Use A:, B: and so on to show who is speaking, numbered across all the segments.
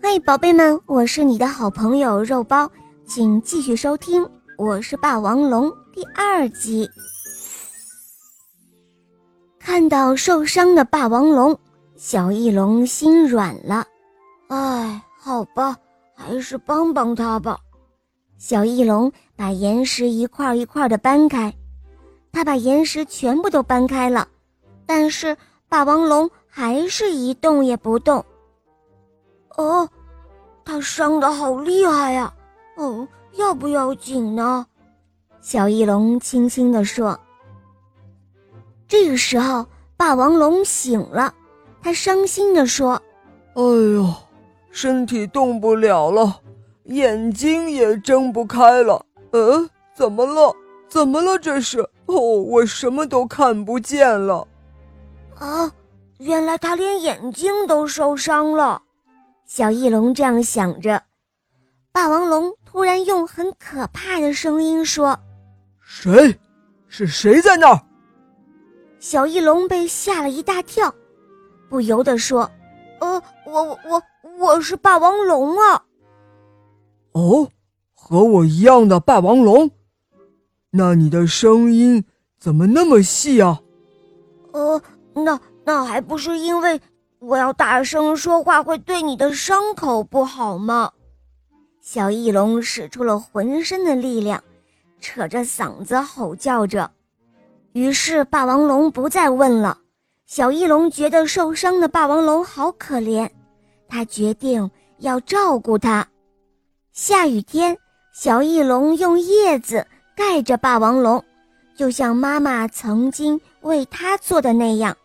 A: 嘿，宝贝们，我是你的好朋友肉包，请继续收听《我是霸王龙》第二集。看到受伤的霸王龙，小翼龙心软了。
B: 哎，好吧，还是帮帮他吧。
A: 小翼龙把岩石一块一块的搬开，他把岩石全部都搬开了，但是霸王龙还是一动也不动。
B: 哦。他伤的好厉害呀！嗯，要不要紧呢？
A: 小翼龙轻轻地说。这个时候，霸王龙醒了，他伤心地说：“
C: 哎呦，身体动不了了，眼睛也睁不开了。嗯，怎么了？怎么了？这是？哦，我什么都看不见了。
B: 啊，原来他连眼睛都受伤了。”
A: 小翼龙这样想着，霸王龙突然用很可怕的声音说：“
C: 谁？是谁在那儿？”
A: 小翼龙被吓了一大跳，不由得说：“
B: 呃，我我我我是霸王龙啊！”
C: 哦，和我一样的霸王龙，那你的声音怎么那么细啊？
B: 呃，那那还不是因为……我要大声说话会对你的伤口不好吗？
A: 小翼龙使出了浑身的力量，扯着嗓子吼叫着。于是霸王龙不再问了。小翼龙觉得受伤的霸王龙好可怜，他决定要照顾它。下雨天，小翼龙用叶子盖着霸王龙，就像妈妈曾经为它做的那样，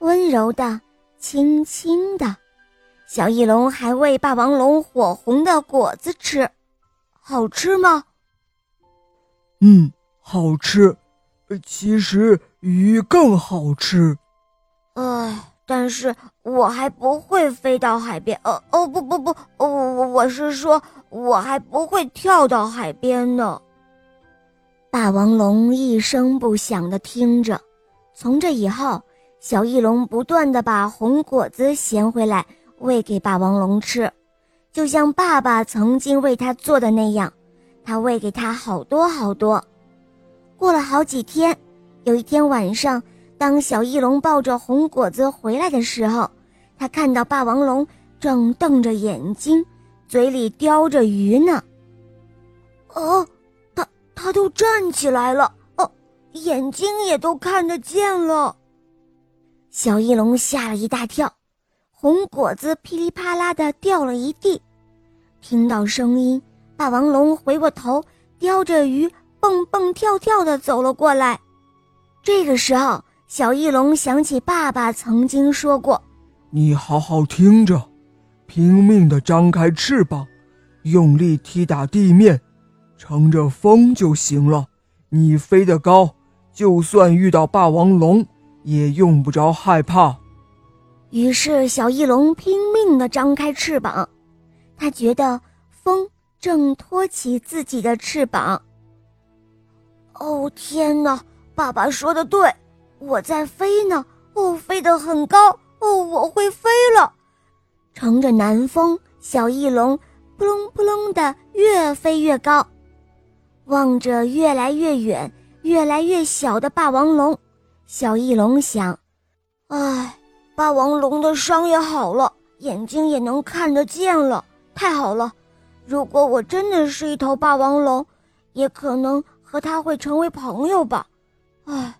A: 温柔的。轻轻的，小翼龙还喂霸王龙火红的果子吃，好吃吗？
C: 嗯，好吃。其实鱼更好吃。
B: 唉，但是我还不会飞到海边。哦哦不不不，我我我是说，我还不会跳到海边呢。
A: 霸王龙一声不响的听着，从这以后。小翼龙不断地把红果子衔回来喂给霸王龙吃，就像爸爸曾经为他做的那样，他喂给他好多好多。过了好几天，有一天晚上，当小翼龙抱着红果子回来的时候，他看到霸王龙正瞪着眼睛，嘴里叼着鱼呢。
B: 哦，他他都站起来了，哦，眼睛也都看得见了。
A: 小翼龙吓了一大跳，红果子噼里啪啦的掉了一地。听到声音，霸王龙回过头，叼着鱼蹦蹦跳跳的走了过来。这个时候，小翼龙想起爸爸曾经说过：“
C: 你好好听着，拼命的张开翅膀，用力踢打地面，乘着风就行了。你飞得高，就算遇到霸王龙。”也用不着害怕。
A: 于是，小翼龙拼命地张开翅膀，他觉得风正托起自己的翅膀。
B: 哦，天哪！爸爸说的对，我在飞呢。哦，飞得很高。哦，我会飞了。
A: 乘着南风，小翼龙扑棱扑棱的越飞越高，望着越来越远、越来越小的霸王龙。小翼龙想：“
B: 哎，霸王龙的伤也好了，眼睛也能看得见了，太好了！如果我真的是一头霸王龙，也可能和它会成为朋友吧。”哎，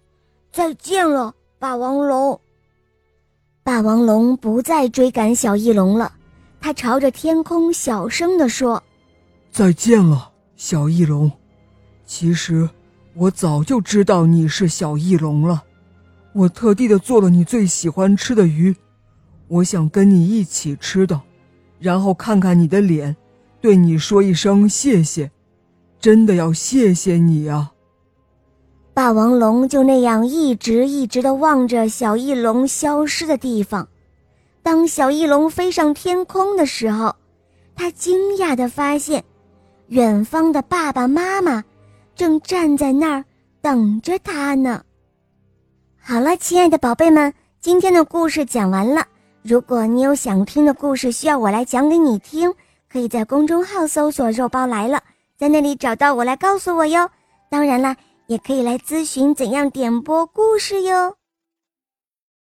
B: 再见了，霸王龙。
A: 霸王龙不再追赶小翼龙了，它朝着天空小声地说：“
C: 再见了，小翼龙。其实，我早就知道你是小翼龙了。”我特地的做了你最喜欢吃的鱼，我想跟你一起吃的，然后看看你的脸，对你说一声谢谢，真的要谢谢你啊！
A: 霸王龙就那样一直一直的望着小翼龙消失的地方。当小翼龙飞上天空的时候，他惊讶的发现，远方的爸爸妈妈正站在那儿等着他呢。好了，亲爱的宝贝们，今天的故事讲完了。如果你有想听的故事需要我来讲给你听，可以在公众号搜索“肉包来了”，在那里找到我来告诉我哟。当然了，也可以来咨询怎样点播故事哟。